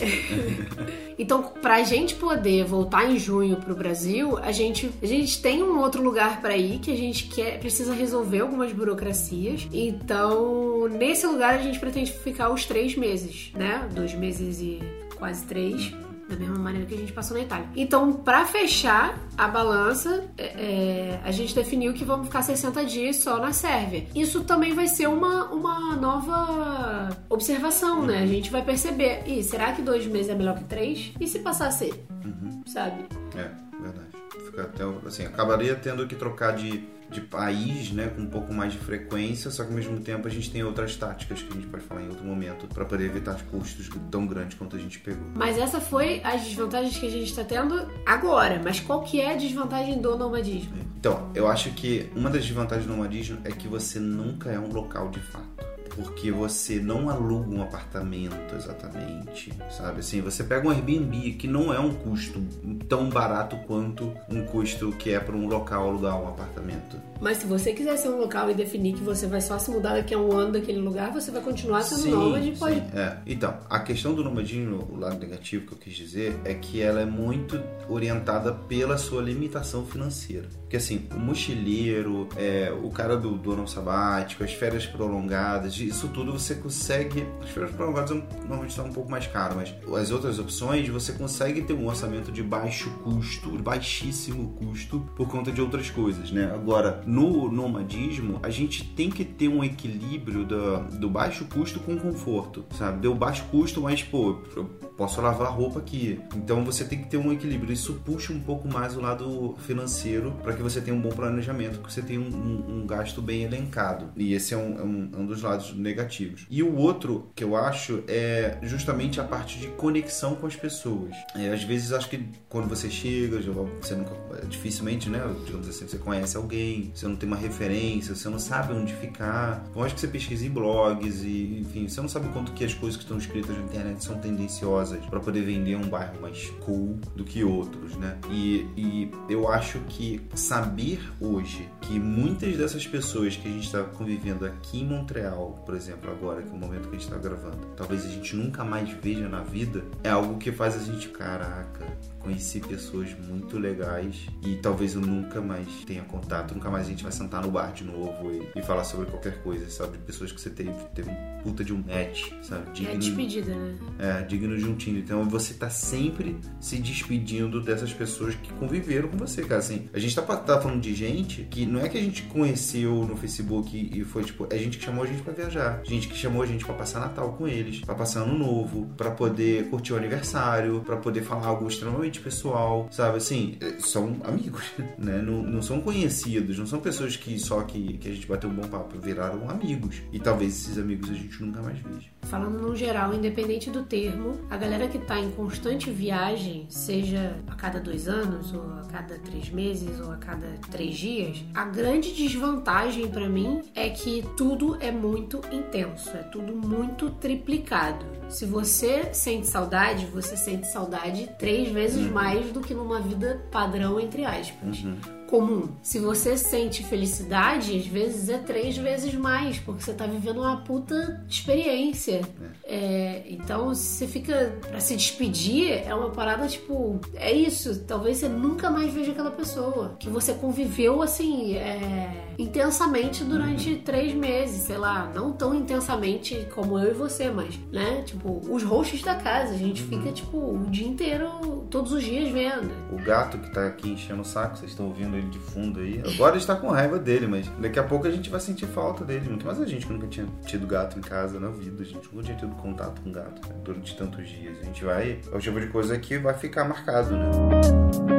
S2: então, pra gente poder voltar em junho pro Brasil, a gente, a gente tem um outro lugar para ir que a gente quer, precisa resolver algumas burocracias. Então, nesse lugar a gente pretende ficar os três meses, né? Dois meses e quase três da mesma maneira que a gente passou na Itália. Então, para fechar a balança, é, é, a gente definiu que vamos ficar 60 dias só na Sérvia. Isso também vai ser uma, uma nova observação, né? A gente vai perceber, e será que dois meses é melhor que três? E se passar a ser? Uhum. Sabe?
S1: É, verdade. Fica até, assim, acabaria tendo que trocar de de país, né, com um pouco mais de frequência, só que ao mesmo tempo a gente tem outras táticas que a gente pode falar em outro momento para poder evitar custos tão grandes quanto a gente pegou.
S2: Mas essa foi as desvantagens que a gente está tendo agora. Mas qual que é a desvantagem do nomadismo?
S1: Então, eu acho que uma das desvantagens do nomadismo é que você nunca é um local de fato porque você não aluga um apartamento exatamente, sabe? Assim, você pega um Airbnb que não é um custo tão barato quanto um custo que é para um local alugar um apartamento.
S2: Mas se você quiser ser um local e definir que você vai só se mudar daqui a um ano daquele lugar, você vai continuar sendo sim, nômade e pode. Sim,
S1: é. Então, a questão do nomadinho, o lado negativo que eu quis dizer, é que ela é muito orientada pela sua limitação financeira. Porque assim, o mochileiro, é, o cara do, do ano sabático, as férias prolongadas, isso tudo você consegue. As férias prolongadas normalmente são um pouco mais caro, mas as outras opções você consegue ter um orçamento de baixo custo, baixíssimo custo, por conta de outras coisas, né? Agora, no nomadismo, a gente tem que ter um equilíbrio do, do baixo custo com conforto, sabe? Deu baixo custo, mas, pô, eu posso lavar roupa aqui. Então você tem que ter um equilíbrio. Isso puxa um pouco mais o lado financeiro para que você tenha um bom planejamento, que você tenha um, um, um gasto bem elencado. E esse é um, é é um dos lados negativos. E o outro que eu acho é justamente a parte de conexão com as pessoas. É, às vezes acho que quando você chega, você nunca, dificilmente, né? Digamos assim, você conhece alguém, você não tem uma referência, você não sabe onde ficar. Eu acho que você pesquisa em blogs e, enfim, você não sabe quanto que as coisas que estão escritas na internet são tendenciosas para poder vender um bairro mais cool do que outros, né? E, e eu acho que saber hoje que muitas dessas pessoas que a gente está convivendo aqui em Montreal, por exemplo, agora, que é o momento que a gente está gravando, talvez a gente nunca mais veja na vida, é algo que faz a gente, caraca, conheci pessoas muito legais e talvez eu nunca mais tenha contato, nunca mais a gente vai sentar no bar de novo e, e falar sobre qualquer coisa, sabe? Pessoas que você teve, teve um puta de um match, sabe?
S2: É digno, é despedida, né?
S1: É, digno de um Tinder. Então você tá sempre se despedindo dessas pessoas que conviveram com você, cara. Assim, a gente tá, tá falando de gente que não é que a gente conheceu no Facebook e foi tipo, é gente que chamou a gente para viajar, gente que chamou a gente para passar Natal com eles, para passar Ano Novo, para poder curtir o aniversário, para poder falar algo extremamente pessoal, sabe? Assim, é, são amigos, né? Não, não são conhecidos, não são pessoas que só que, que a gente bateu um bom papo, viraram amigos. E talvez esses amigos a gente nunca mais veja.
S2: Falando no geral, independente do termo, a galera que tá em constante viagem, seja a cada dois anos, ou a cada três meses, ou a cada três dias, a grande desvantagem para mim é que tudo é muito intenso, é tudo muito triplicado. Se você sente saudade, você sente saudade três vezes uhum. mais do que numa vida padrão, entre aspas. Uhum comum. Se você sente felicidade, às vezes é três vezes mais, porque você tá vivendo uma puta experiência. É. Então, se você fica para se despedir, é uma parada tipo, é isso. Talvez você nunca mais veja aquela pessoa que você conviveu assim, é, intensamente durante três meses, sei lá, não tão intensamente como eu e você, mas, né? Tipo, os hosts da casa, a gente fica tipo o dia inteiro, todos os dias vendo.
S1: O gato que tá aqui enchendo o saco, vocês estão ouvindo ele ele de fundo aí. Agora está com raiva dele, mas daqui a pouco a gente vai sentir falta dele. Muito mais a gente que nunca tinha tido gato em casa na vida. A gente nunca tinha tido contato com gato né? durante tantos dias. A gente vai. É o tipo de coisa que vai ficar marcado, né?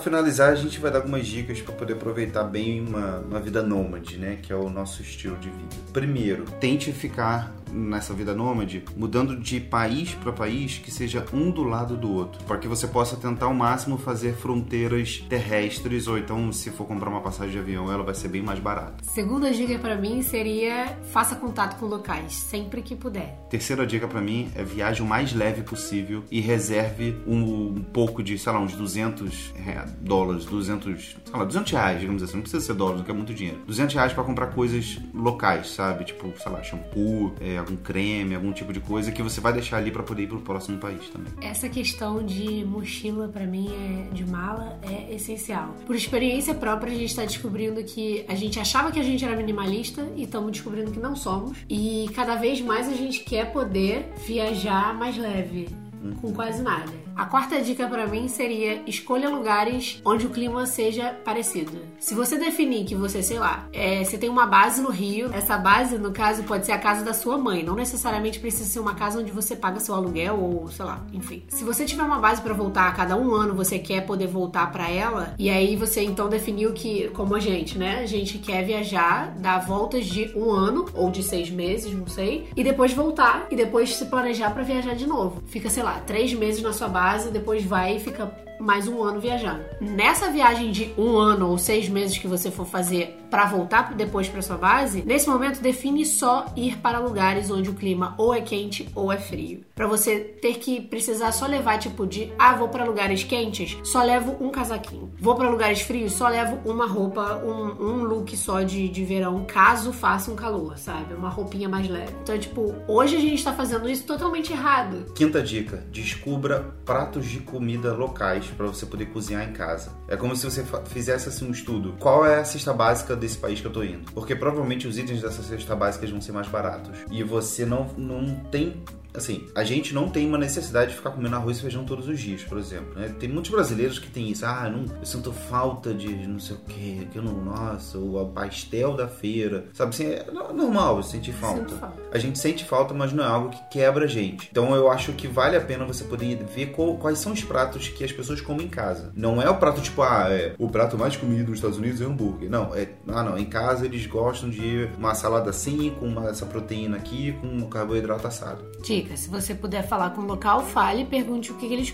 S1: Finalizar, a gente vai dar algumas dicas para poder aproveitar bem uma, uma vida nômade, né? Que é o nosso estilo de vida. Primeiro, tente ficar nessa vida nômade, mudando de país para país que seja um do lado do outro, para que você possa tentar ao máximo fazer fronteiras terrestres ou então se for comprar uma passagem de avião, ela vai ser bem mais barata.
S2: Segunda dica para mim seria faça contato com locais sempre que puder.
S1: Terceira dica para mim é viaje o mais leve possível e reserve um, um pouco de, sei lá, uns 200 dólares, 200, sei lá, 200 reais, digamos assim, não precisa ser dólares, que é muito dinheiro. 200 reais para comprar coisas locais, sabe? Tipo, sei lá, shampoo, é, algum creme, algum tipo de coisa que você vai deixar ali para poder ir pro próximo país também.
S2: Essa questão de mochila para mim é de mala é essencial. Por experiência própria, a gente está descobrindo que a gente achava que a gente era minimalista e estamos descobrindo que não somos. E cada vez mais a gente quer poder viajar mais leve, uhum. com quase nada. A quarta dica para mim seria escolha lugares onde o clima seja parecido. Se você definir que você, sei lá, é, você tem uma base no Rio, essa base, no caso, pode ser a casa da sua mãe, não necessariamente precisa ser uma casa onde você paga seu aluguel ou, sei lá, enfim. Se você tiver uma base para voltar a cada um ano, você quer poder voltar para ela, e aí você então definiu que, como a gente, né, a gente quer viajar, dar voltas de um ano ou de seis meses, não sei, e depois voltar e depois se planejar para viajar de novo. Fica, sei lá, três meses na sua base casa, depois vai e fica mais um ano viajando. Nessa viagem de um ano ou seis meses que você for fazer para voltar depois para sua base, nesse momento define só ir para lugares onde o clima ou é quente ou é frio. Para você ter que precisar só levar tipo de ah, vou para lugares quentes, só levo um casaquinho. Vou para lugares frios, só levo uma roupa, um, um look só de, de verão, caso faça um calor, sabe? Uma roupinha mais leve. Então, tipo, hoje a gente tá fazendo isso totalmente errado.
S1: Quinta dica: descubra pratos de comida locais para você poder cozinhar em casa. É como se você fizesse assim um estudo. Qual é a cesta básica desse país que eu tô indo? Porque provavelmente os itens dessa cesta básica vão ser mais baratos. E você não, não tem assim, a gente não tem uma necessidade de ficar comendo arroz e feijão todos os dias, por exemplo. Né? Tem muitos brasileiros que tem isso. Ah, não, eu sinto falta de não sei o que, que eu não, nossa, o pastel da feira. Sabe assim, é normal sentir falta. falta. A gente sente falta, mas não é algo que quebra a gente. Então eu acho que vale a pena você poder ver qual, quais são os pratos que as pessoas comem em casa. Não é o prato tipo, ah, é, o prato mais comido nos Estados Unidos é hambúrguer. Não, é, ah, não, em casa eles gostam de uma salada assim, com uma, essa proteína aqui, com um carboidrato assado.
S2: Sim dica. Se você puder falar com o local, fale, pergunte o que, que eles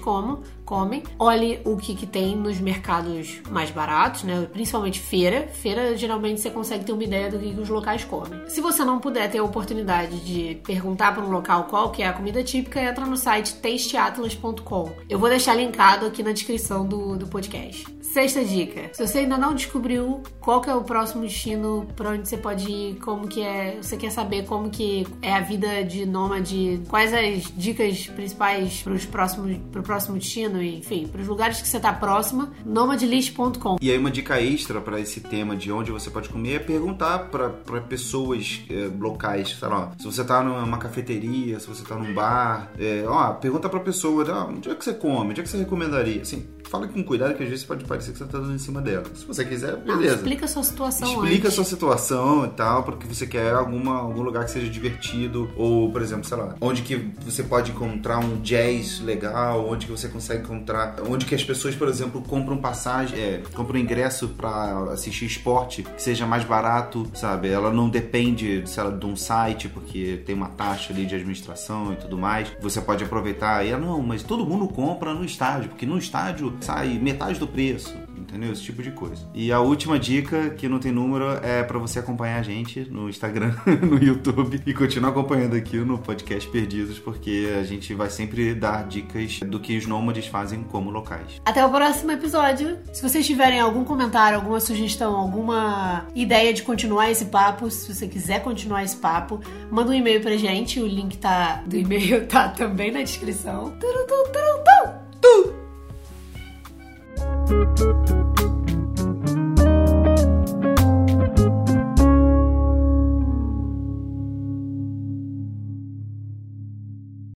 S2: comem. Olhe o que, que tem nos mercados mais baratos, né? Principalmente feira. Feira, geralmente, você consegue ter uma ideia do que, que os locais comem. Se você não puder ter a oportunidade de perguntar para um local qual que é a comida típica, entra no site tasteatlas.com. Eu vou deixar linkado aqui na descrição do, do podcast. Sexta dica. Se você ainda não descobriu qual que é o próximo destino, para onde você pode ir, como que é, você quer saber como que é a vida de nômade, quais as dicas principais para os próximos pro próximo destino, enfim, para os lugares que você está próxima, nomadlist.com.
S1: E aí uma dica extra para esse tema de onde você pode comer é perguntar para pessoas é, locais, sei lá, se você está numa cafeteria, se você está num bar, é, ó, pergunta para pessoa, ah, onde é que você come, onde é que você recomendaria, assim, fala com cuidado que às vezes pode parecer que você tá dando em cima dela. Se você quiser, beleza. Não,
S2: explica a sua situação
S1: Explica
S2: antes. a
S1: sua situação e tal, porque você quer alguma, algum lugar que seja divertido, ou, por exemplo, sei lá, onde que você pode encontrar um jazz legal, onde que você consegue encontrar, onde que as pessoas, por exemplo, compram passagem, é, compram ingresso para assistir esporte que seja mais barato, sabe? Ela não depende, sei lá, de um site, porque tem uma taxa ali de administração e tudo mais. Você pode aproveitar e, não, mas todo mundo compra no estádio, porque no estádio sai metade do preço entendeu? Esse tipo de coisa. E a última dica, que não tem número, é para você acompanhar a gente no Instagram, no YouTube e continuar acompanhando aqui no podcast Perdidos, porque a gente vai sempre dar dicas do que os nômades fazem como locais.
S2: Até o próximo episódio. Se vocês tiverem algum comentário, alguma sugestão, alguma ideia de continuar esse papo, se você quiser continuar esse papo, manda um e-mail pra gente. O link tá do e-mail tá também na descrição. Turu, turu.